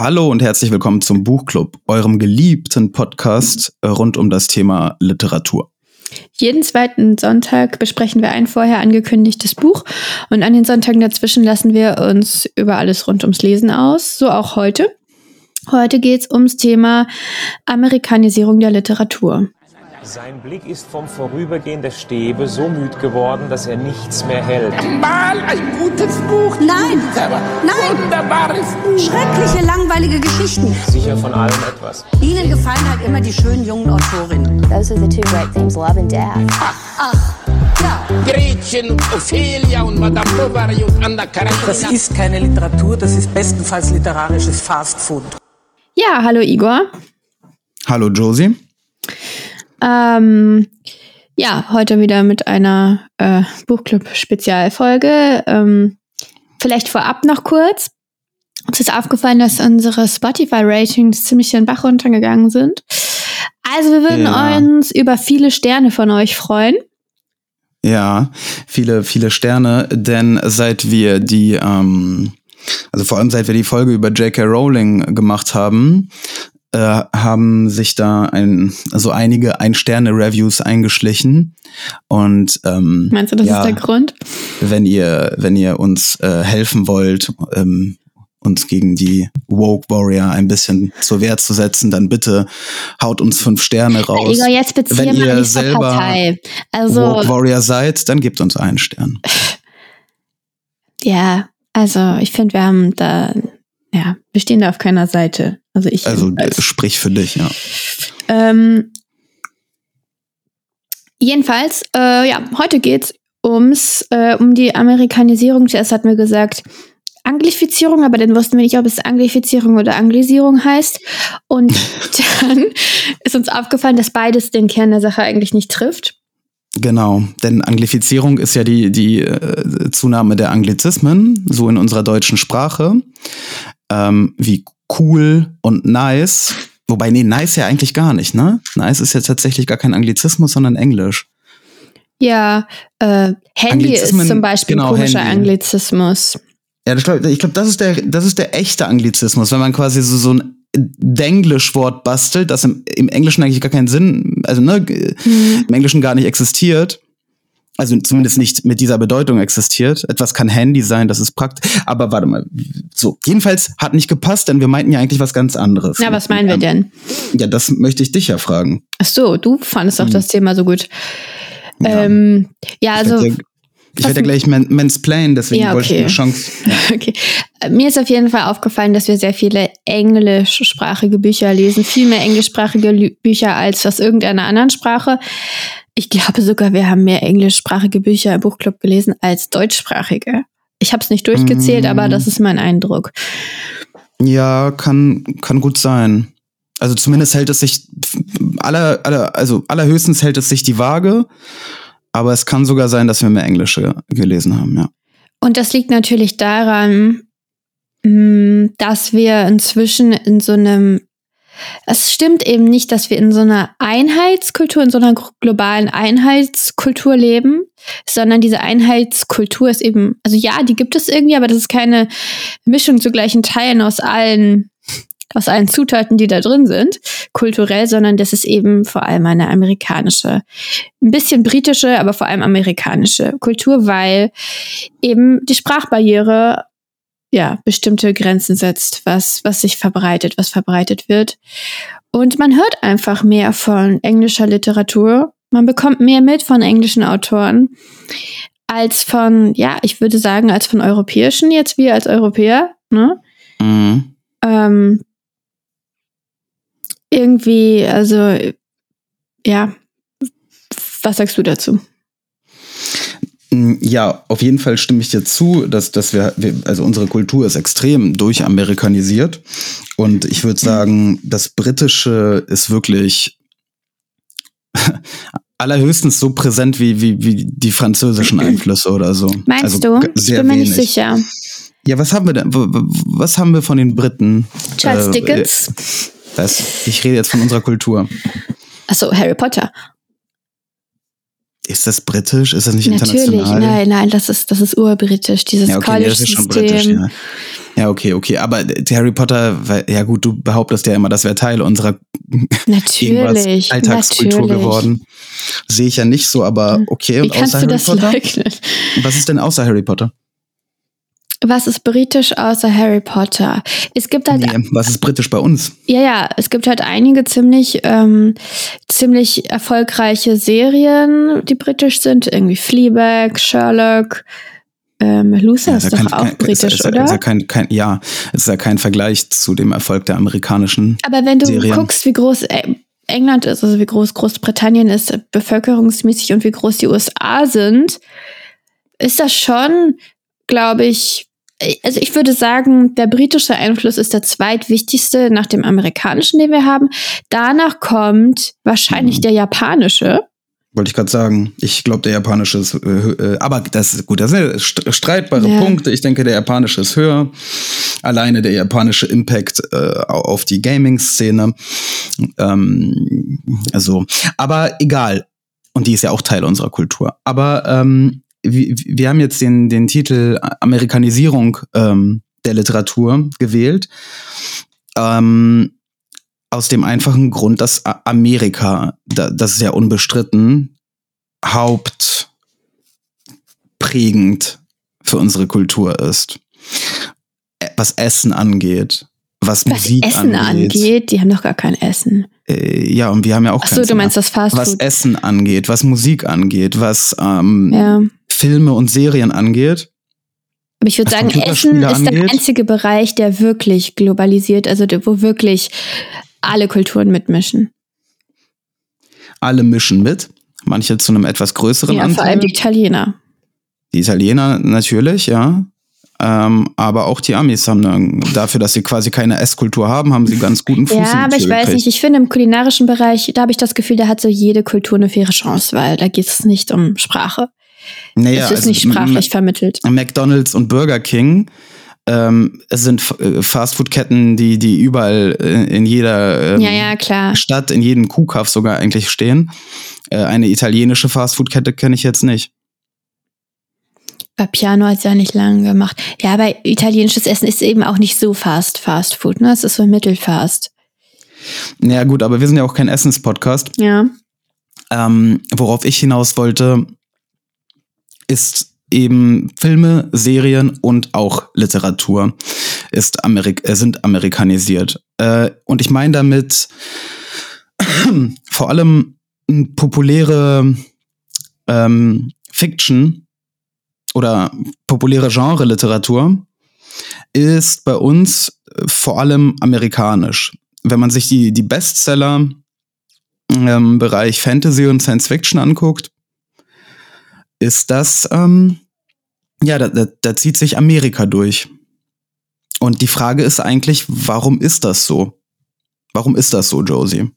Hallo und herzlich willkommen zum Buchclub, eurem geliebten Podcast rund um das Thema Literatur. Jeden zweiten Sonntag besprechen wir ein vorher angekündigtes Buch und an den Sonntagen dazwischen lassen wir uns über alles rund ums Lesen aus, so auch heute. Heute geht es ums Thema Amerikanisierung der Literatur. Sein Blick ist vom Vorübergehen der Stäbe so müd geworden, dass er nichts mehr hält. Mal ein gutes Buch. Nein, nein. Wunderbares Buch. Schreckliche, langweilige Geschichten. Sicher von allem etwas. Ihnen gefallen halt immer die schönen jungen Autorinnen. Those are the two great themes, love and death. Ach, ja. Gretchen und Ophelia und Madame Bovary und Anna Karenina. Das ist keine Literatur, das ist bestenfalls literarisches Fastfood. Ja, hallo Igor. Hallo Josie. Ähm, ja, heute wieder mit einer äh, Buchclub-Spezialfolge. Ähm, vielleicht vorab noch kurz. Uns ist aufgefallen, dass unsere Spotify-Ratings ziemlich den Bach runtergegangen sind. Also wir würden Ja. uns über viele Sterne von euch freuen. Ja, viele, viele Sterne, denn seit wir die, ähm, also vor allem seit wir die Folge über J.K. Rowling gemacht haben, äh, haben sich da ein, also einige Ein-Sterne-Reviews eingeschlichen. Und ähm, Meinst du, das ja, ist der Grund? wenn ihr, wenn ihr uns äh, helfen wollt, ähm, uns gegen die Woke Warrior ein bisschen zur Wehr zu setzen, dann bitte haut uns fünf Sterne raus. Igor, jetzt beziehe Wenn mal ihr selber Partei. Also, Woke Warrior seid, dann gebt uns einen Stern. ja, also ich finde, wir haben da, ja, wir stehen da auf keiner Seite. Also ich. Also jedenfalls. äh, sprich für dich, ja. Ähm, jedenfalls, äh, ja, heute geht's ums, äh, um die Amerikanisierung. Zuerst hatten wir gesagt Anglifizierung, aber dann wussten wir nicht, ob es Anglifizierung oder Anglisierung heißt. Und dann ist uns aufgefallen, dass beides den Kern der Sache eigentlich nicht trifft. Genau, denn Anglifizierung ist ja die, die äh, Zunahme der Anglizismen, so in unserer deutschen Sprache, ähm, wie cool und nice. Wobei, nee, nice ja eigentlich gar nicht, ne? Nice ist ja tatsächlich gar kein Anglizismus, sondern Englisch. Ja, äh, Handy ist zum Beispiel genau, ein komischer Handy. Anglizismus. Ja, glaub, ich glaube, das ist der, das ist der echte Anglizismus, wenn man quasi so, so ein Denglisch-Wort bastelt, das im, im Englischen eigentlich gar keinen Sinn, also ne, g- im Englischen gar nicht existiert. Also zumindest nicht mit dieser Bedeutung existiert. Etwas kann Handy sein, das ist praktisch. Aber warte mal, so. Jedenfalls hat nicht gepasst, denn wir meinten ja eigentlich was ganz anderes. Na, was meinen wir denn? Ja, das möchte ich dich ja fragen. Ach so, du fandest doch Hm. das Thema so gut. Ja. Ähm, ja, also ja, ich werde ja gleich man, mansplain, deswegen Ja, wollte ich okay. eine Chance. Okay. Äh, Mir ist auf jeden Fall aufgefallen, dass wir sehr viele englischsprachige Bücher lesen. Viel mehr englischsprachige Lü Bücher als aus irgendeiner anderen Sprache. Ich glaube sogar, wir haben mehr englischsprachige Bücher im Buchclub gelesen als deutschsprachige. Ich habe es nicht durchgezählt, Mm. aber das ist mein Eindruck. Ja, kann, kann gut sein. Also zumindest hält es sich aller, aller, also allerhöchstens hält es sich die Waage. Aber es kann sogar sein, dass wir mehr Englische gelesen haben, ja. Und das liegt natürlich daran, mh, dass wir inzwischen in so einem es stimmt eben nicht, dass wir in so einer Einheitskultur, in so einer globalen Einheitskultur leben, sondern diese Einheitskultur ist eben, also ja, die gibt es irgendwie, aber das ist keine Mischung zu gleichen Teilen aus allen, aus allen Zutaten, die da drin sind, kulturell, sondern das ist eben vor allem eine amerikanische, ein bisschen britische, aber vor allem amerikanische Kultur, weil eben die Sprachbarriere ja, bestimmte Grenzen setzt, was, was sich verbreitet, was verbreitet wird. Und man hört einfach mehr von englischer Literatur. Man bekommt mehr mit von englischen Autoren als von, ja, ich würde sagen, als von europäischen, jetzt wir als Europäer, ne? Mhm. Ähm, irgendwie, also, ja, was sagst du dazu? Mm, Ja, auf jeden Fall stimme ich dir zu, dass, dass wir, wir, also unsere Kultur ist extrem durchamerikanisiert. Und ich würde sagen, das Britische ist wirklich allerhöchstens so präsent wie, wie, wie die französischen Einflüsse oder so. Meinst also du? g- Ich Sehr bin mir nicht sicher. Ja, was haben wir denn? Was haben wir von den Briten? Charles Äh, Dickens? Das, ich rede jetzt von unserer Kultur. Achso, Harry Potter. Ist das britisch? Ist das nicht Natürlich, international? nein, nein, das ist, das ist urbritisch, dieses Ja, okay, nee, das ist schon britisch, College-System. ja. Ja, okay, okay. Aber Harry Potter, ja gut, du behauptest ja immer, das wäre Teil unserer Natürlich, Alltagskultur natürlich. geworden. Sehe ich ja nicht so, aber okay. Wie Und kannst außer du Harry das Potter? leugnen? Was ist denn außer Harry Potter? Was ist britisch außer Harry Potter? Es gibt halt, Nee, was ist britisch bei uns? ja, ja, es gibt halt einige ziemlich, ähm, ziemlich erfolgreiche Serien, die britisch sind. Irgendwie Fleabag, Sherlock, ähm, Luther ist doch auch britisch, ist, ist, oder? Ist ja, kein, kein, ja, es ist ja kein Vergleich zu dem Erfolg der amerikanischen. Aber wenn du Serien. guckst, wie groß äh, England ist, also wie groß Großbritannien ist, bevölkerungsmäßig und wie groß die USA sind, ist das schon, glaube ich, also ich würde sagen, der britische Einfluss ist der zweitwichtigste nach dem amerikanischen, den wir haben. Danach kommt wahrscheinlich Mhm. der japanische. Wollte ich gerade sagen. Ich glaube, der japanische ist, äh, äh, aber das ist gut, das sind streitbare Ja. Punkte. Ich denke, der japanische ist höher. Alleine der japanische Impact äh, au- auf die Gaming-Szene. Ähm, also, aber egal. Und die ist ja auch Teil unserer Kultur. Aber ähm, wir, wir haben jetzt den, den Titel Amerikanisierung ähm, der Literatur gewählt. Ähm, aus dem einfachen Grund, dass Amerika, da, das ist ja unbestritten, hauptprägend für unsere Kultur ist. Was Essen angeht, was, Was Musik Essen angeht. angeht, die haben doch gar kein Essen. Äh, ja, und wir haben ja auch Ach so, keins du mehr. meinst das Fast Was. Essen angeht, was Musik angeht, was ähm, Ja. Filme und Serien angeht. Aber ich würde sagen, Essen ist der angeht? einzige Bereich, der wirklich globalisiert, also der- wo wirklich alle Kulturen mitmischen. Alle mischen mit. Manche zu einem etwas größeren Ja, vor Anteil. allem die Italiener. Die Italiener natürlich, ja. Ähm, aber auch die Amis haben dann, dafür, dass sie quasi keine Esskultur haben, haben sie ganz guten Fuß Ja, aber ich weiß gekriegt. nicht, ich finde im kulinarischen Bereich, da habe ich das Gefühl, da hat so jede Kultur eine faire Chance, weil da geht es nicht um Sprache. Naja, es ist also nicht sprachlich vermittelt. M- McDonald's und Burger King ähm, es sind äh, Fastfood-Ketten, die, die überall äh, in jeder ähm, Ja, ja. Stadt, in jedem Kuhkauf sogar eigentlich stehen. Äh, eine italienische Fastfood-Kette kenne ich jetzt nicht. Bei Piano hat es ja nicht lange gemacht. Ja, aber italienisches Essen ist eben auch nicht so fast Fast Food, ne? Es ist so mittelfast. Naja, gut, aber wir sind ja auch kein Essens-Podcast. Ja. Ähm, worauf ich hinaus wollte, ist eben Filme, Serien und auch Literatur ist Amerik äh, sind amerikanisiert. Äh, und ich meine damit vor allem populäre ähm, Fiction oder populäre Genre-Literatur ist bei uns vor allem amerikanisch. Wenn man sich die, die Bestseller ähm, Bereich Fantasy und Science Fiction anguckt, ist das, ähm, ja, da, da, da zieht sich Amerika durch. Und die Frage ist eigentlich, warum ist das so? Warum ist das so, Josie?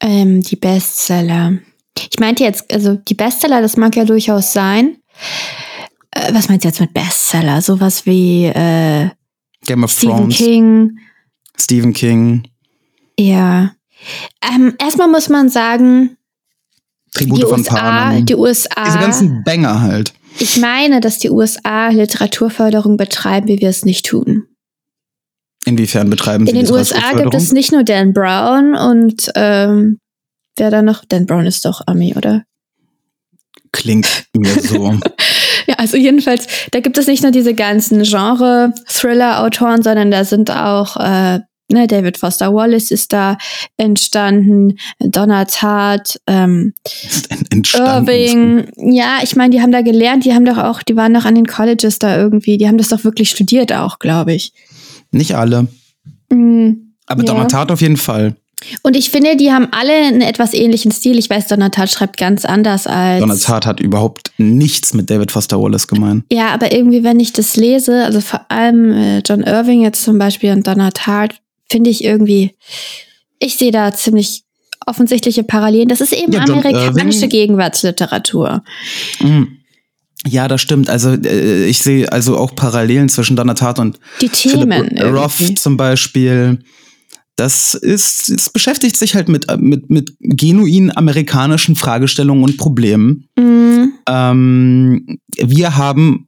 Ähm, die Bestseller. Ich meinte jetzt, also die Bestseller, das mag ja durchaus sein. Äh, was meinst du jetzt mit Bestseller? Sowas wie äh, Game of Stephen Thrones, King. Stephen King, Ja. Ähm, erstmal muss man sagen, Tribute die von USA, Panem. die USA. Diese ganzen Banger halt. Ich meine, dass die USA Literaturförderung betreiben, wie wir es nicht tun. Inwiefern betreiben sie In den USA gibt es nicht nur Dan Brown und ähm, wer da noch? Dan Brown ist doch Ami, oder? Klingt mir so. Ja, also jedenfalls, da gibt es nicht nur diese ganzen Genre-Thriller-Autoren, sondern da sind auch äh, ne, David Foster Wallace ist da entstanden, Donna Tartt, ähm, entstanden. Irving. Ja, ich meine, die haben da gelernt, die haben doch auch, die waren doch an den Colleges da irgendwie, die haben das doch wirklich studiert auch, glaube ich. Nicht alle. Mhm. Aber Ja. Donner Tat auf jeden Fall. Und ich finde, die haben alle einen etwas ähnlichen Stil. Ich weiß, Donna Tartt schreibt ganz anders als. Donner Tat hat überhaupt nichts mit David Foster Wallace gemeint. Ja, aber irgendwie, wenn ich das lese, also vor allem äh, John Irving jetzt zum Beispiel und Donna Tartt, finde ich irgendwie, ich sehe da ziemlich offensichtliche Parallelen. Das ist eben Ja, John amerikanische Irving- Gegenwartsliteratur. Mhm. Ja, das stimmt. Also äh, ich sehe also auch Parallelen zwischen Donner Tat und Die Themen. Roth irgendwie. zum Beispiel. Das ist, es beschäftigt sich halt mit, mit, mit genuin amerikanischen Fragestellungen und Problemen. Mhm. Ähm, wir haben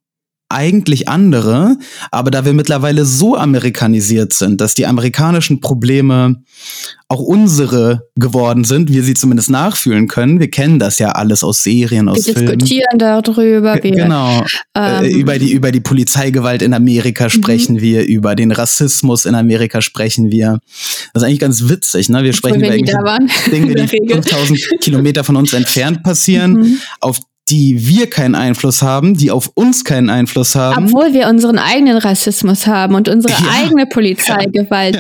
eigentlich andere, aber da wir mittlerweile so amerikanisiert sind, dass die amerikanischen Probleme auch unsere geworden sind, wir sie zumindest nachfühlen können. Wir kennen das ja alles aus Serien, aus Wir Filmen. diskutieren darüber. Wir, Genau. ähm, äh, über, die, über die Polizeigewalt in Mhm. Amerika sprechen wir, über den Rassismus in Amerika sprechen wir. Das ist eigentlich ganz witzig, ne? Wir sprechen über wir Dinge, die Regel. 5000 Kilometer von uns entfernt passieren, Mhm. auf die wir keinen Einfluss haben, die auf uns keinen Einfluss haben. Obwohl wir unseren eigenen Rassismus haben und unsere Ja. eigene Polizeigewalt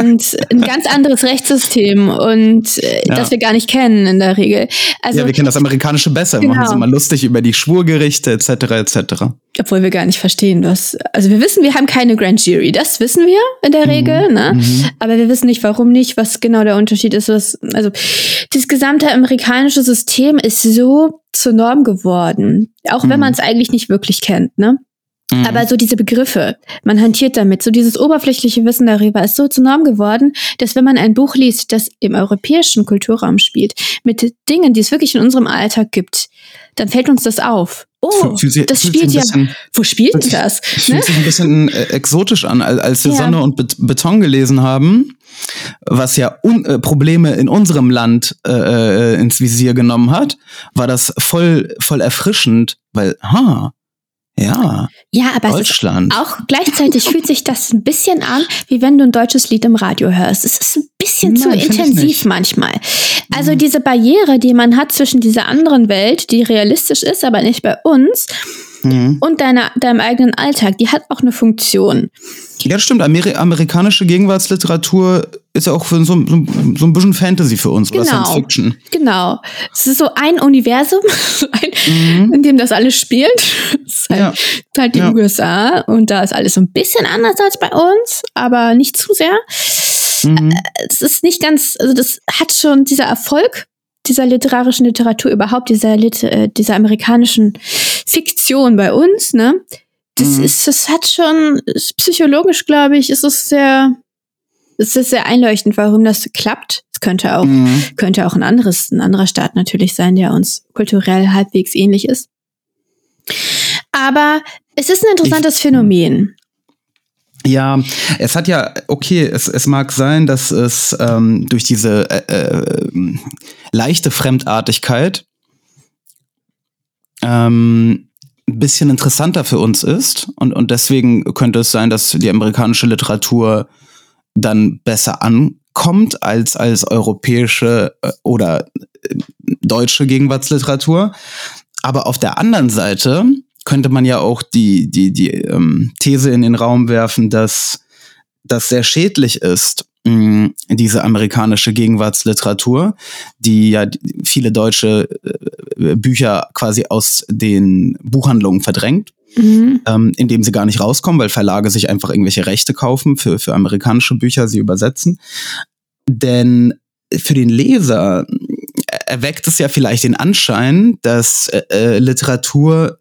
und ein ganz anderes Rechtssystem und äh, Ja. das wir gar nicht kennen in der Regel. Also, ja, wir kennen das amerikanische besser, wir machen uns Genau. immer lustig über die Schwurgerichte etc. etc. obwohl wir gar nicht verstehen, was. Also wir wissen, wir haben keine Grand Jury, das wissen wir in der Regel, ne? Mhm. Aber wir wissen nicht, warum nicht, was genau der Unterschied ist. Was, also das gesamte amerikanische System ist so zur Norm geworden, auch wenn Mhm. man es eigentlich nicht wirklich kennt, ne? Mhm. Aber so diese Begriffe, man hantiert damit, so dieses oberflächliche Wissen darüber ist so zur Norm geworden, dass wenn man ein Buch liest, das im europäischen Kulturraum spielt, mit Dingen, die es wirklich in unserem Alltag gibt, dann fällt uns das auf. Oh, sich- das fühlt spielt ja. bisschen- Wo spielt das? Es Ne? fühlt sich ein bisschen äh, exotisch an, als, als wir Ja. Sonne und Bet Beton gelesen haben, was ja un äh, Probleme in unserem Land äh, äh, ins Visier genommen hat, war das voll, voll erfrischend, weil, ha, ja, Ja, aber Deutschland. auch gleichzeitig fühlt sich das ein bisschen an, wie wenn du ein deutsches Lied im Radio hörst. Es ist ein bisschen zu Nein, ich intensiv. Mhm. manchmal. Also diese Barriere, die man hat zwischen dieser anderen Welt, die realistisch ist, aber nicht bei uns, Mhm. und deiner, deinem eigenen Alltag, die hat auch eine Funktion. Ja, das stimmt. Ameri amerikanische Gegenwartsliteratur ist ja auch für so, so, so ein bisschen Fantasy für uns oder Genau. Science Fiction. Genau. Es ist so ein Universum, ein, in dem das alles spielt. Es ist halt, Mhm. Ja. ist halt die Ja. USA und da ist alles so ein bisschen anders als bei uns, aber nicht zu sehr. Mhm. es ist nicht ganz, also das hat schon dieser Erfolg dieser literarischen Literatur überhaupt, dieser, Lit äh, dieser amerikanischen Fiktion bei uns, ne? Das Mhm. ist, das hat schon, psychologisch, glaube ich, ist es sehr, es ist sehr einleuchtend, warum das klappt. Es könnte auch, Mhm. könnte auch ein anderes, ein anderer Staat natürlich sein, der uns kulturell halbwegs ähnlich ist. Aber es ist ein interessantes Phänomen. Ja, es hat ja, okay, es, es mag sein, dass es ähm, durch diese äh, äh, leichte Fremdartigkeit ähm, ein bisschen interessanter für uns ist. Und, und deswegen könnte es sein, dass die amerikanische Literatur dann besser ankommt als, als europäische äh, oder äh, deutsche Gegenwartsliteratur. Aber auf der anderen Seite könnte man ja auch die, die, die ähm, These in den Raum werfen, dass das sehr schädlich ist, mh, diese amerikanische Gegenwartsliteratur, die ja viele deutsche äh, Bücher quasi aus den Buchhandlungen verdrängt, Mhm. ähm, indem sie gar nicht rauskommen, weil Verlage sich einfach irgendwelche Rechte kaufen für, für amerikanische Bücher, sie übersetzen. Denn für den Leser äh, erweckt es ja vielleicht den Anschein, dass äh, äh, Literatur,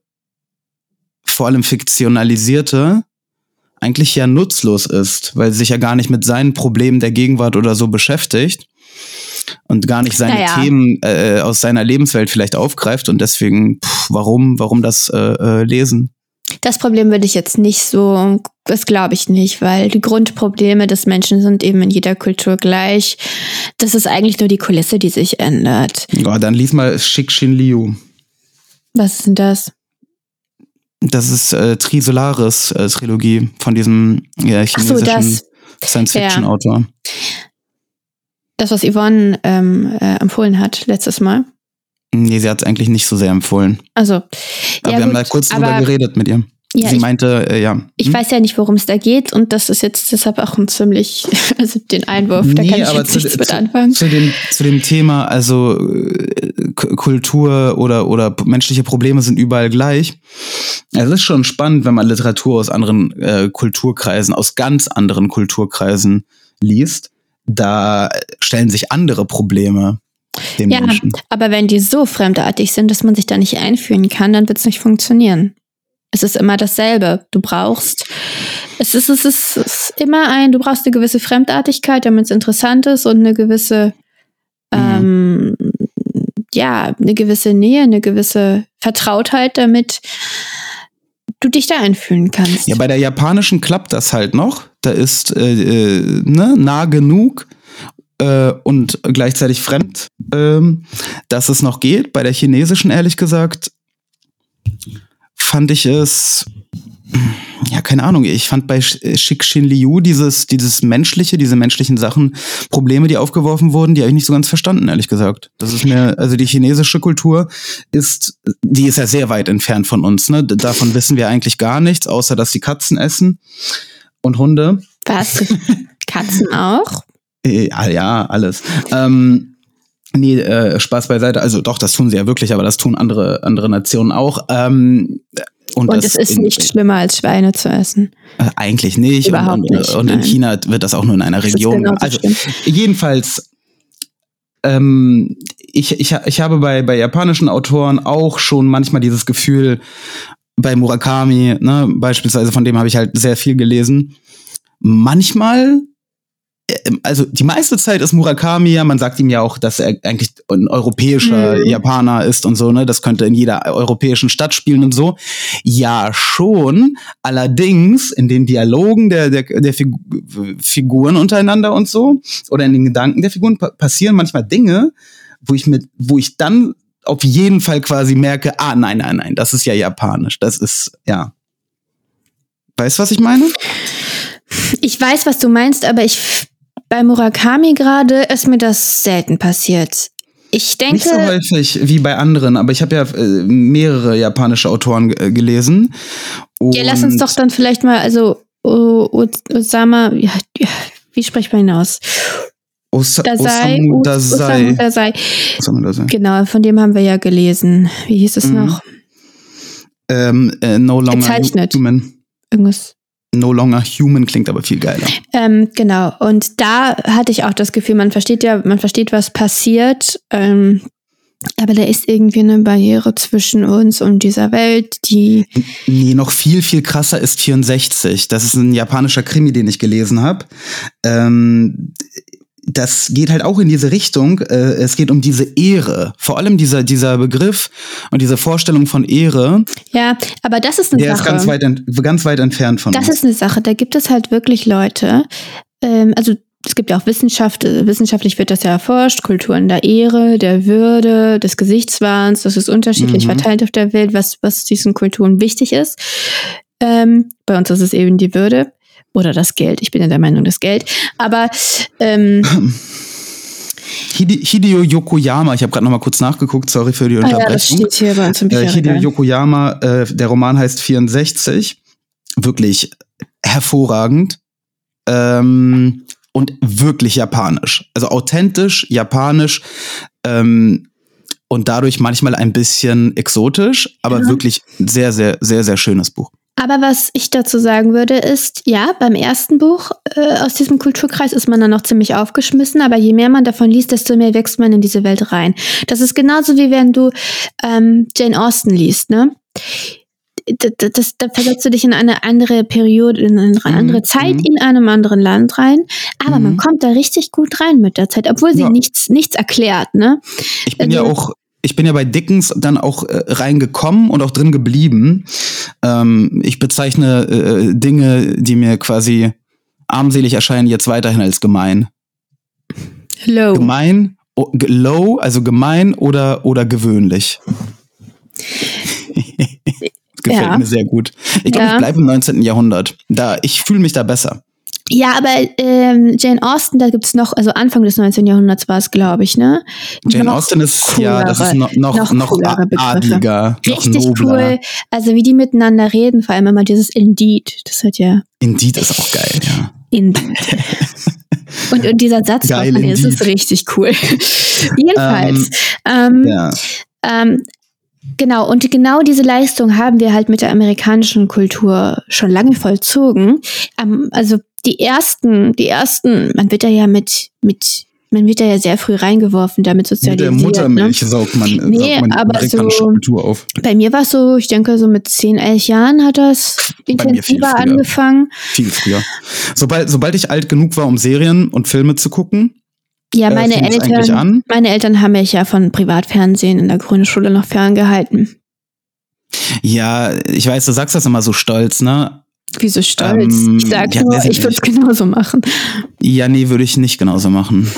vor allem fiktionalisierte, eigentlich ja nutzlos ist, weil sie sich ja gar nicht mit seinen Problemen der Gegenwart oder so beschäftigt und gar nicht seine Naja. Themen äh, aus seiner Lebenswelt vielleicht aufgreift und deswegen, pff, warum, warum das äh, äh, lesen? Das Problem würde ich jetzt nicht so, das glaube ich nicht, weil die Grundprobleme des Menschen sind eben in jeder Kultur gleich. Das ist eigentlich nur die Kulisse, die sich ändert. Ja, dann lies mal Shixin Liu. Was ist denn das? Das ist äh, Trisolaris äh, Trilogie von diesem ja, so, chinesischen das. Science-Fiction-Autor. Das, was Yvonne ähm, äh, empfohlen hat letztes Mal. Nee, sie hat es eigentlich nicht so sehr empfohlen. Also, Aber ja, wir haben gut, da kurz drüber aber geredet mit ihr. Ja, sie ich- meinte, äh, ja. Ich Hm? weiß ja nicht, worum es da geht und das ist jetzt deshalb auch ein ziemlich, also den Einwurf, da kann ich jetzt nichts mit anfangen. Zu, dem, zu dem Thema, also äh, K- Kultur oder, oder menschliche Probleme sind überall gleich. Es ist schon spannend, wenn man Literatur aus anderen äh, Kulturkreisen, aus ganz anderen Kulturkreisen liest. Da stellen sich andere Probleme den Ja, Menschen. aber wenn die so fremdartig sind, dass man sich da nicht einfühlen kann, dann wird es nicht funktionieren. Es ist immer dasselbe. Du brauchst, es ist, es ist, es ist immer ein, du brauchst eine gewisse Fremdartigkeit, damit es interessant ist und eine gewisse, ähm, ja, eine gewisse Nähe, eine gewisse Vertrautheit, damit du dich da einfühlen kannst. Ja, bei der japanischen klappt das halt noch. Da ist äh, äh, ne, nah genug äh, und gleichzeitig fremd, ähm, dass es noch geht. Bei der chinesischen, ehrlich gesagt, fand ich es, ja, keine Ahnung, ich fand bei Sh- Shixin Liu dieses, dieses menschliche, diese menschlichen Sachen, Probleme, die aufgeworfen wurden, die habe ich nicht so ganz verstanden, ehrlich gesagt. Das ist mir, also die chinesische Kultur ist, die ist ja sehr weit entfernt von uns, ne? Davon wissen wir eigentlich gar nichts, außer dass die Katzen essen und Hunde. Was? Katzen auch? Äh, Ja, ja, alles. Ähm, nee, äh, Spaß beiseite. Also doch, das tun sie ja wirklich, aber das tun andere, andere Nationen auch. Ähm, und Und es ist in, nicht schlimmer, als Schweine zu essen. Äh, eigentlich nicht. Überhaupt und, und, nicht, Und in nein. China wird das auch nur in einer Das Region. genauso also schlimm. jedenfalls, ähm, ich, ich, ich habe bei, bei japanischen Autoren auch schon manchmal dieses Gefühl, bei Murakami, ne, beispielsweise, von dem habe ich halt sehr viel gelesen. Manchmal, also die meiste Zeit ist Murakami ja, man sagt ihm ja auch, dass er eigentlich ein europäischer Mhm. Japaner ist und so, ne? Das könnte in jeder europäischen Stadt spielen und so. Ja, schon. Allerdings in den Dialogen der, der, der Figu Figuren untereinander und so, oder in den Gedanken der Figuren pa passieren manchmal Dinge, wo ich mit, wo ich dann auf jeden Fall quasi merke, ah, nein, nein, nein, das ist ja japanisch. Das ist, ja. Weißt du, was ich meine? Ich weiß, was du meinst, aber ich bei Murakami gerade ist mir das selten passiert. Ich denke, Nicht so häufig wie bei anderen, aber ich habe ja äh, mehrere japanische Autoren äh, gelesen. ja, lass uns Und- doch dann vielleicht mal, also Osama, ja, wie spricht man ihn aus? Osa Dasai, Osamu Os- Dazai. Osamu Dazai. Osamu Dazai. Genau, von dem haben wir ja gelesen. Wie hieß es Mhm. noch? Ähm, äh, no longer Gezeichnet. human. Irgendwas. No longer human klingt aber viel geiler. Ähm, genau. Und da hatte ich auch das Gefühl, man versteht ja, man versteht, was passiert. Ähm, aber da ist irgendwie eine Barriere zwischen uns und dieser Welt, die Nee, noch viel, viel krasser ist 64. Das ist ein japanischer Krimi, den ich gelesen habe. Ähm, das geht halt auch in diese Richtung. Äh, es geht um diese Ehre. Vor allem dieser, dieser Begriff und diese Vorstellung von Ehre, Ja, aber das ist eine der ist Sache. ganz weit, ganz weit entfernt von das uns. ist eine Sache. Da gibt es halt wirklich Leute. Ähm, also es gibt ja auch Wissenschaft. äh, Wissenschaftlich wird das ja erforscht. Kulturen der Ehre, der Würde, des Gesichtswahns. Das ist unterschiedlich Mhm. verteilt auf der Welt, was was diesen Kulturen wichtig ist. Ähm, bei uns ist es eben die Würde oder das Geld. Ich bin ja der Meinung, das Geld. Aber ähm, Hide Hideo Yokoyama, ich habe gerade noch mal kurz nachgeguckt, sorry für die ah ja, das Unterbrechung. steht hier bei uns im äh, Hideo. Yokoyama, äh, der Roman heißt 64. Wirklich hervorragend. Ähm, und wirklich japanisch. Also authentisch, japanisch. Ähm, und dadurch manchmal ein bisschen exotisch, aber Ja. wirklich sehr, sehr, sehr, sehr schönes Buch. Aber was ich dazu sagen würde, ist, ja, beim ersten Buch äh, aus diesem Kulturkreis ist man dann noch ziemlich aufgeschmissen, aber je mehr man davon liest, desto mehr wächst man in diese Welt rein. Das ist genauso wie wenn du ähm, Jane Austen liest, ne? Das, das, da versetzt du dich in eine andere Periode, in eine andere Zeit, mhm. in einem anderen Land rein. Aber man Mhm. kommt da richtig gut rein mit der Zeit, obwohl sie Ja. nichts, nichts erklärt, ne? Ich bin ja Also- auch, ich bin ja bei Dickens dann auch äh, reingekommen und auch drin geblieben. Ähm, ich bezeichne äh, Dinge, die mir quasi armselig erscheinen, jetzt weiterhin als gemein. Low. Gemein, low, also gemein oder, oder gewöhnlich. das gefällt Ja. mir sehr gut. Ich glaube, Ja. ich bleibe im 19. Jahrhundert. Da, ich fühle mich da besser. Ja, aber ähm, Jane Austen, da gibt's noch, also Anfang des 19. Jahrhunderts war es, glaube ich, ne? Jane Noch Austen ist, ja, das ist coolere- noch, noch, noch noch, coolere adliger, noch Richtig nobler. cool. Also wie die miteinander reden, vor allem immer dieses Indeed. Das hat ja Indeed ist auch geil, ja. Indeed. und, und dieser Satz Geil, von es ist richtig cool. Jedenfalls. Ähm, Ja. ähm, genau, und genau diese Leistung haben wir halt mit der amerikanischen Kultur schon lange vollzogen. Ähm, also die ersten, die ersten, man wird da ja mit, mit man wird da ja sehr früh reingeworfen, damit Mit der sozialisiert. Muttermilch Ne? saugt man, Nee, saugt man aber so- Kultur auf. Bei mir war es so, ich denke, so mit 10, 11 Jahren hat das viel intensiver angefangen. Viel früher. Sobald, sobald ich alt genug war, um Serien und Filme zu gucken, Ja, äh, meine eigentlich Eltern, meine Eltern haben mich ja von Privatfernsehen in der Grundschule noch ferngehalten. ja, ich weiß, du sagst das immer so stolz, ne? Wieso stolz? Ähm, ich sag ja, nur, ich ich würde es genauso machen. Ja, nee, würde ich nicht genauso machen.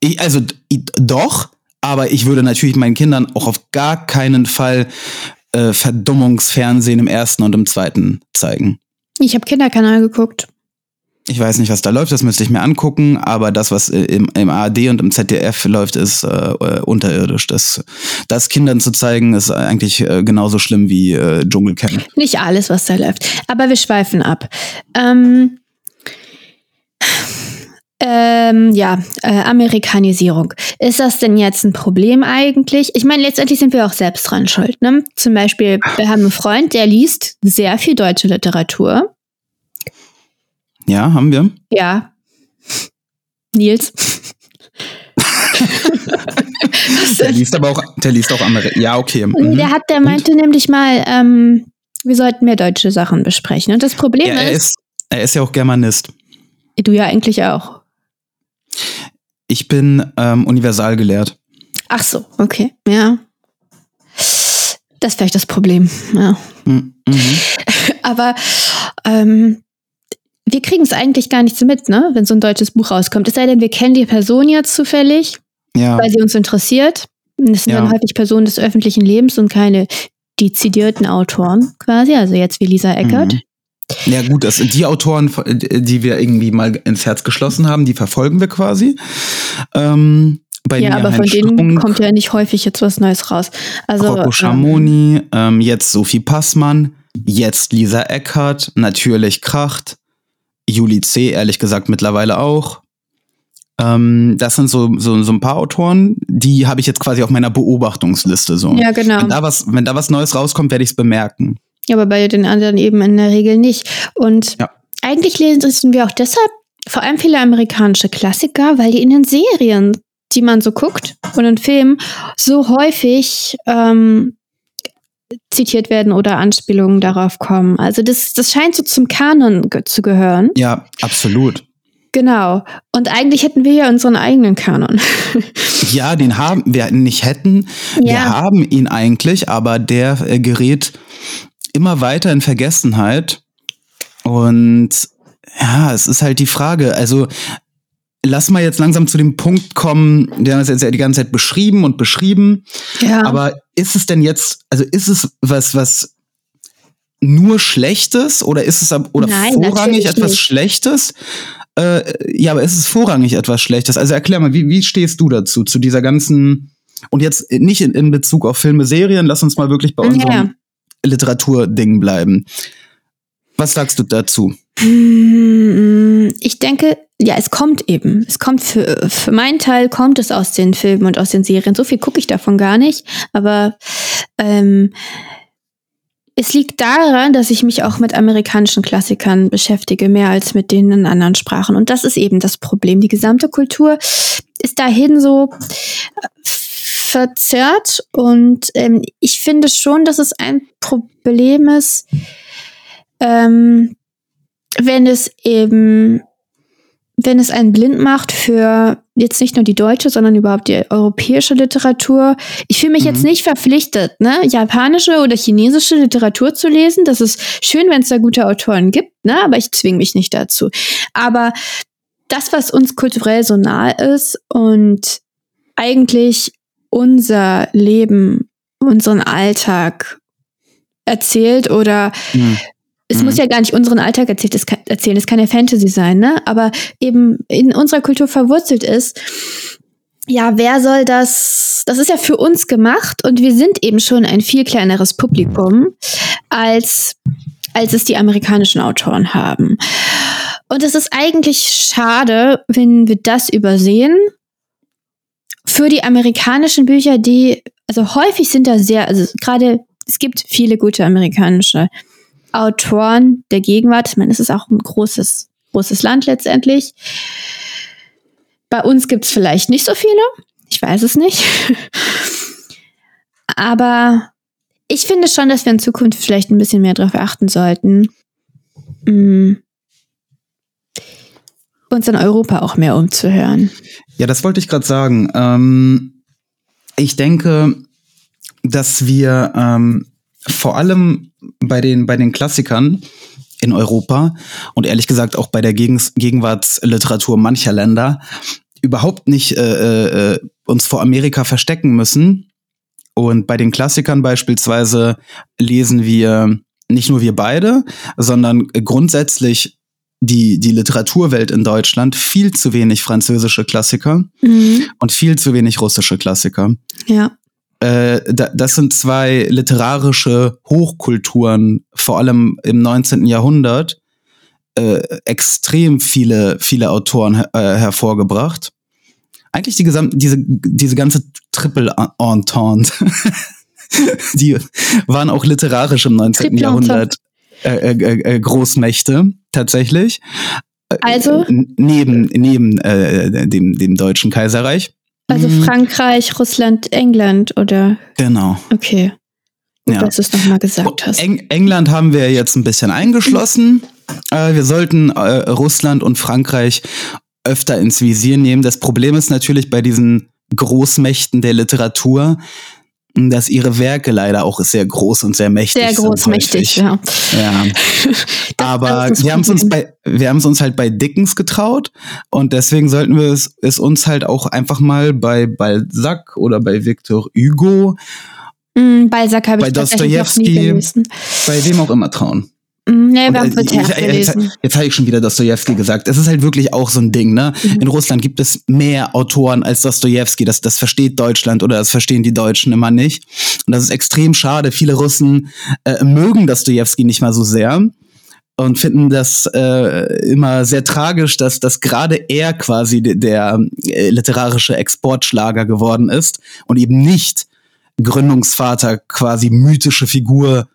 Ich, also d- doch, aber ich würde natürlich meinen Kindern auch auf gar keinen Fall äh, Verdummungsfernsehen im ersten und im zweiten zeigen. Ich habe Kinderkanal geguckt. Ich weiß nicht, was da läuft, das müsste ich mir angucken, aber das, was äh, im, im ARD und im ZDF läuft, ist äh, äh, unterirdisch. Das, das Kindern zu zeigen, ist eigentlich äh, genauso schlimm wie äh, Dschungelcamp. Nicht alles, was da läuft. Aber wir schweifen ab. Ähm, ähm, ja, äh, Amerikanisierung. Ist das denn jetzt ein Problem eigentlich? Ich meine, letztendlich sind wir auch selbst dran schuld. Ne? Zum Beispiel, wir haben einen Freund, der liest sehr viel deutsche Literatur. Ja, haben wir. Ja. Nils. Der liest aber auch, der liest auch andere. Ja, okay. Mhm. Der hat, der meinte nämlich mal, ähm, wir sollten mehr deutsche Sachen besprechen. Und das Problem Ja, er ist, ist, er ist ja auch Germanist. du ja eigentlich auch. Ich bin ähm, universal gelehrt. Ach so, okay, ja. Das ist vielleicht das Problem, ja. Mhm. Mhm. Aber ähm, wir kriegen es eigentlich gar nicht so mit, ne, wenn so ein deutsches Buch rauskommt. Es sei denn, wir kennen die Person jetzt zufällig, Ja. weil sie uns interessiert. Das sind Ja. dann häufig Personen des öffentlichen Lebens und keine dezidierten Autoren quasi, also jetzt wie Lisa Eckert. Mhm. Ja gut, das, die Autoren, die wir irgendwie mal ins Herz geschlossen haben, die verfolgen wir quasi. Ähm, bei Ja, aber von Heinz denen Strunk, kommt ja nicht häufig jetzt was Neues raus. Also Rocco ähm, Schamoni, ähm, jetzt Sophie Passmann, jetzt Lisa Eckert, natürlich Kracht, Juli C., ehrlich gesagt mittlerweile auch. Ähm, das sind so, so, so ein paar Autoren, die habe ich jetzt quasi auf meiner Beobachtungsliste. So. ja, genau. Wenn, da was, wenn da was Neues rauskommt, werde ich es bemerken. Ja, aber bei den anderen eben in der Regel nicht. Und Ja. eigentlich lesen wir auch deshalb vor allem viele amerikanische Klassiker, weil die in den Serien, die man so guckt und in Filmen, so häufig ähm, zitiert werden oder Anspielungen darauf kommen. Also das, das scheint so zum Kanon ge zu gehören. Ja, absolut. Genau. Und eigentlich hätten wir ja unseren eigenen Kanon. Ja, den haben wir nicht hätten. Wir Ja. haben ihn eigentlich, aber der äh, gerät immer weiter in Vergessenheit. Und ja, es ist halt die Frage. Also lass mal jetzt langsam zu dem Punkt kommen, der haben es jetzt ja die ganze Zeit beschrieben und beschrieben. Ja. Aber ist es denn jetzt, also ist es was, was nur Schlechtes oder ist es oder Nein, vorrangig etwas nicht. Schlechtes? Äh, ja, aber ist es vorrangig etwas Schlechtes? Also erklär mal, wie, wie stehst du dazu, zu dieser ganzen, und jetzt nicht in, in Bezug auf Filme, Serien, lass uns mal wirklich bei unserem ja. Literatur-Ding bleiben. Was sagst du dazu? Mm, Ich denke, ja, es kommt eben. Es kommt für, für meinen Teil kommt es aus den Filmen und aus den Serien. So viel gucke ich davon gar nicht. Aber ähm, es liegt daran, dass ich mich auch mit amerikanischen Klassikern beschäftige, mehr als mit denen in anderen Sprachen. Und das ist eben das Problem. Die gesamte Kultur ist dahin so verzerrt. Und ähm, ich finde schon, dass es ein Problem ist, ähm, wenn es eben, wenn es einen blind macht für jetzt nicht nur die deutsche, sondern überhaupt die europäische Literatur. Ich fühle mich Mhm. jetzt nicht verpflichtet, ne, japanische oder chinesische Literatur zu lesen. Das ist schön, wenn es da gute Autoren gibt, ne, aber ich zwinge mich nicht dazu. Aber das, was uns kulturell so nahe ist und eigentlich unser Leben, unseren Alltag erzählt oder Hm. Es Mhm. muss ja gar nicht unseren Alltag erzählt, es kann, erzählen, es kann ja Fantasy sein, ne? Aber eben in unserer Kultur verwurzelt ist, ja, wer soll das? Das ist ja für uns gemacht und wir sind eben schon ein viel kleineres Publikum als als es die amerikanischen Autoren haben. Und es ist eigentlich schade, wenn wir das übersehen. Für die amerikanischen Bücher, die, also häufig sind da sehr, also gerade, es gibt viele gute amerikanische Autoren der Gegenwart. Ich meine, es ist auch ein großes, großes Land letztendlich. Bei uns gibt es vielleicht nicht so viele. Ich weiß es nicht. Aber ich finde schon, dass wir in Zukunft vielleicht ein bisschen mehr darauf achten sollten, mm, uns in Europa auch mehr umzuhören. Ja, das wollte ich gerade sagen. Ähm, ich denke, dass wir ähm, vor allem bei den, bei den Klassikern in Europa und ehrlich gesagt auch bei der Gegens Gegenwartsliteratur mancher Länder überhaupt nicht äh, äh, uns vor Amerika verstecken müssen. Und bei den Klassikern beispielsweise lesen wir nicht nur wir beide, sondern grundsätzlich die, die Literaturwelt in Deutschland viel zu wenig französische Klassiker Mhm. und viel zu wenig russische Klassiker. Ja. Äh, da, das sind zwei literarische Hochkulturen, vor allem im 19. Jahrhundert, äh, extrem viele, viele Autoren her äh, hervorgebracht. Eigentlich die gesamte, diese, diese ganze Triple Entente, die waren auch literarisch im 19. Triple Jahrhundert äh, äh, Großmächte, tatsächlich. Also? Neben, neben dem, dem Deutschen Kaiserreich. Also Mhm. Frankreich, Russland, England oder Genau. okay. Gut, Ja. dass du es nochmal gesagt hast. Eng England haben wir jetzt ein bisschen eingeschlossen. Äh, wir sollten äh, Russland und Frankreich öfter ins Visier nehmen. Das Problem ist natürlich bei diesen Großmächten der Literatur, dass ihre Werke leider auch sehr groß und sehr mächtig Sehr sind. großmächtig, häufig. ja. Ja. Aber wir haben es uns Problem. bei wir haben es uns halt bei Dickens getraut und deswegen sollten wir es, es uns halt auch einfach mal bei Balzac oder bei Victor Hugo, Mm, Balzac habe bei ich gelesen. bei wem auch immer trauen. Nee, wir haben äh, mit ich- jetzt jetzt habe ich schon wieder Dostojewski gesagt. Es ist halt wirklich auch so ein Ding, ne? Mhm. In Russland gibt es mehr Autoren als Dostojewski. Das, das versteht Deutschland oder das verstehen die Deutschen immer nicht. Und das ist extrem schade. Viele Russen äh, mögen Dostojewski nicht mal so sehr und finden das äh, immer sehr tragisch, dass, dass gerade er quasi de- der äh, literarische Exportschlager geworden ist und eben nicht Gründungsvater, quasi mythische Figur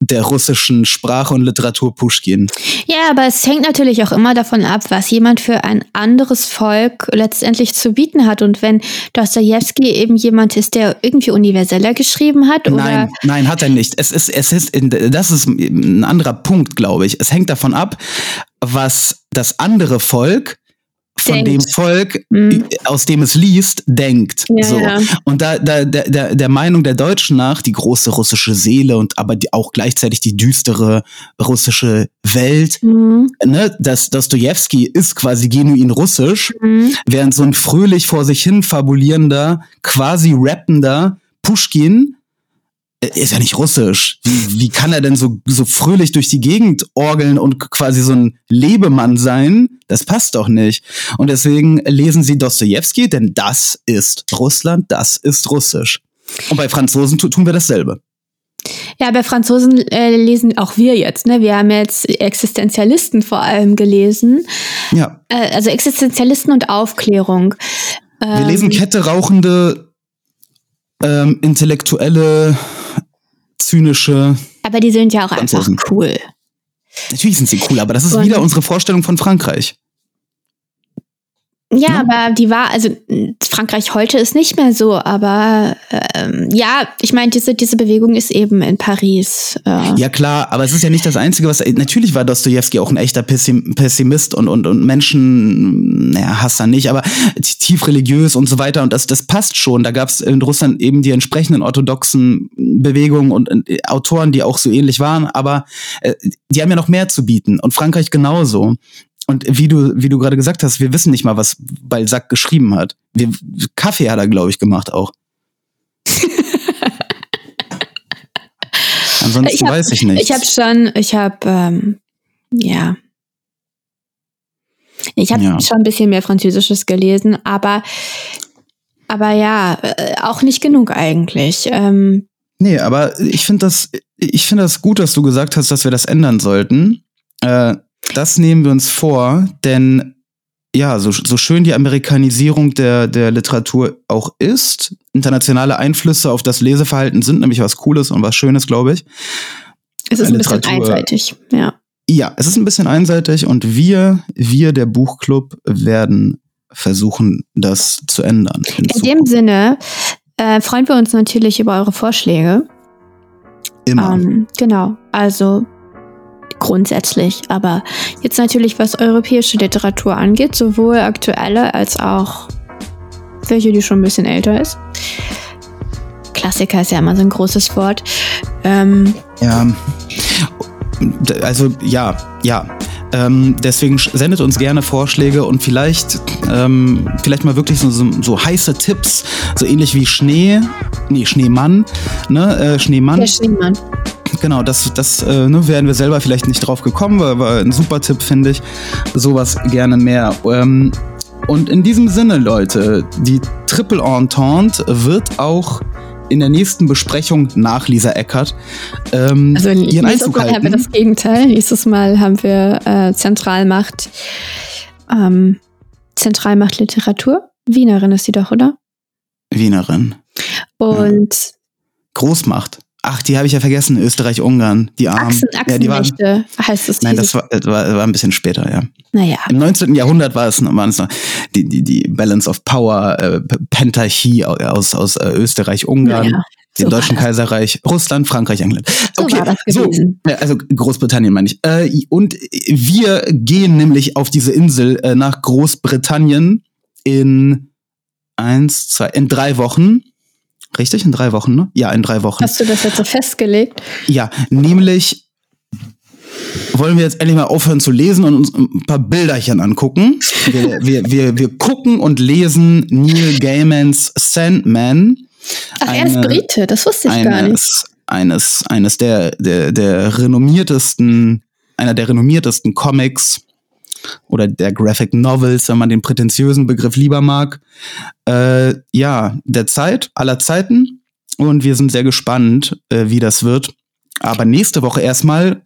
der russischen Sprache und Literatur Pushkin. Ja, aber es hängt natürlich auch immer davon ab, was jemand für ein anderes Volk letztendlich zu bieten hat. Und wenn Dostoevsky eben jemand ist, der irgendwie universeller geschrieben hat oder Nein, nein, hat er nicht. Es ist, es ist, das ist ein anderer Punkt, glaube ich. Es hängt davon ab, was das andere Volk von Denkt. dem Volk, Mhm. aus dem es liest, denkt. Ja, so. ja. Und da, da der, der, Meinung der Deutschen nach, die große russische Seele und aber die, auch gleichzeitig die düstere russische Welt, Mhm. ne, das Dostoevsky ist quasi genuin russisch, Mhm. während so ein fröhlich vor sich hin fabulierender, quasi rappender Pushkin ist ja nicht russisch. Wie, wie kann er denn so, so fröhlich durch die Gegend orgeln und quasi so ein Lebemann sein? Das passt doch nicht. Und deswegen lesen sie Dostoevsky, denn das ist Russland, das ist Russisch. Und bei Franzosen tu- tun wir dasselbe. Ja, bei Franzosen äh, lesen auch wir jetzt, ne? Wir haben jetzt Existenzialisten vor allem gelesen. Ja. Äh, also Existenzialisten und Aufklärung. Wir Ähm, lesen Kette rauchende, ähm, intellektuelle, zynische. Aber die sind ja auch einfach cool. Natürlich sind sie cool, aber das ist Und- wieder unsere Vorstellung von Frankreich. Ja, Ja. aber die war, also Frankreich heute ist nicht mehr so, aber ähm, ja, ich meine, diese, diese Bewegung ist eben in Paris. Äh, Ja klar, aber es ist ja nicht das Einzige, was natürlich war Dostoevsky auch ein echter Pessim- Pessimist und und und Menschen, naja, Hasser nicht, aber tief religiös und so weiter und das das passt schon. Da gab es in Russland eben die entsprechenden orthodoxen Bewegungen und äh, Autoren, die auch so ähnlich waren, aber äh, die haben ja noch mehr zu bieten und Frankreich genauso. Und wie du, wie du gerade gesagt hast, wir wissen nicht mal, was Balzac geschrieben hat. Wir, Kaffee hat er, glaube ich, gemacht auch. Ansonsten Ich hab- weiß ich nicht. Ich habe schon, ich habe, ähm, ja. Ich habe Ja. schon ein bisschen mehr Französisches gelesen, aber, aber ja, äh, auch nicht genug eigentlich. Ähm, Nee, aber ich finde das, ich finde das gut, dass du gesagt hast, dass wir das ändern sollten. Äh, das nehmen wir uns vor, denn ja, so, so schön die Amerikanisierung der, der Literatur auch ist, internationale Einflüsse auf das Leseverhalten sind nämlich was Cooles und was Schönes, glaube ich. es ist ein bisschen einseitig, ja. Ja, es ist ein bisschen einseitig und wir, wir, der Buchclub, werden versuchen, das zu ändern. In dem Sinne äh, freuen wir uns natürlich über eure Vorschläge. Immer. Ähm, genau, also grundsätzlich. Aber jetzt natürlich, was europäische Literatur angeht, sowohl aktuelle als auch welche, die schon ein bisschen älter ist. Klassiker ist ja immer so ein großes Wort. Ähm, Ja. Also ja, ja. Ähm, deswegen sendet uns gerne Vorschläge und vielleicht, ähm, vielleicht mal wirklich so, so, so heiße Tipps, so ähnlich wie Schnee, nee, Schneemann, ne, äh, Schneemann. der Schneemann. Genau, das, das äh, ne, wären wir selber vielleicht nicht drauf gekommen, war, war ein super Tipp, finde ich. Sowas gerne mehr. Ähm, und in diesem Sinne, Leute, die Triple Entente wird auch in der nächsten Besprechung nach Lisa Eckert ähm, Also ihren nächstes Einzug Mal haben wir halten. das Gegenteil. Nächstes Mal haben wir äh, Zentralmacht, ähm, Zentralmacht Literatur. Wienerin ist sie doch, oder? Wienerin. Und Großmacht. Ach, die habe ich ja vergessen. Österreich-Ungarn. Die Armen. Achsen, ja, die waren, Achsenmächte heißt es. nein, das war, das war, war ein bisschen später, ja. naja. Im 19. Jahrhundert war es, waren es noch die, die, die Balance of Power, äh, Pentarchie aus, aus äh, Österreich-Ungarn, Naja, dem so Deutschen. Kaiserreich, Russland, Frankreich, England. So das so, also Großbritannien meine ich. Äh, und wir gehen nämlich auf diese Insel äh, nach Großbritannien in eins, zwei, in drei Wochen. Richtig? In drei Wochen, ne? Ja, in drei Wochen. Hast du das jetzt so festgelegt? Ja, nämlich wollen wir jetzt endlich mal aufhören zu lesen und uns ein paar Bilderchen angucken. Wir, wir, wir, wir gucken und lesen Neil Gaimans Sandman. Ach, er ist Eine- Brite, das wusste ich gar nicht. Eines, eines, eines der, der, der renommiertesten, einer der renommiertesten Comics oder der Graphic Novels, wenn man den prätentiösen Begriff lieber mag. Äh, ja, der Zeit, aller Zeiten. Und wir sind sehr gespannt, äh, wie das wird. Aber nächste Woche erstmal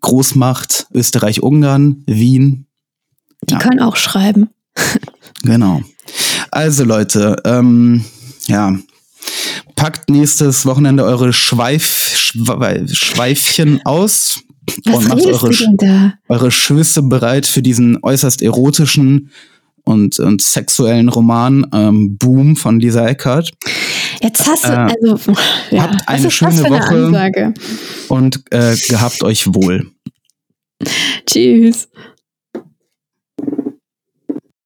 Großmacht, Österreich-Ungarn, Wien. Die Ja. können auch schreiben. Genau. Also Leute, ähm, ja, packt nächstes Wochenende eure Schweif, Schwe Schweifchen aus Was und macht eure, da? eure Schöße bereit für diesen äußerst erotischen und, und sexuellen Roman ähm, Boom von Lisa Eckert. Jetzt hast du, Äh, also, ja, habt eine schöne eine Woche. Ansage? Und äh, gehabt euch wohl. Tschüss.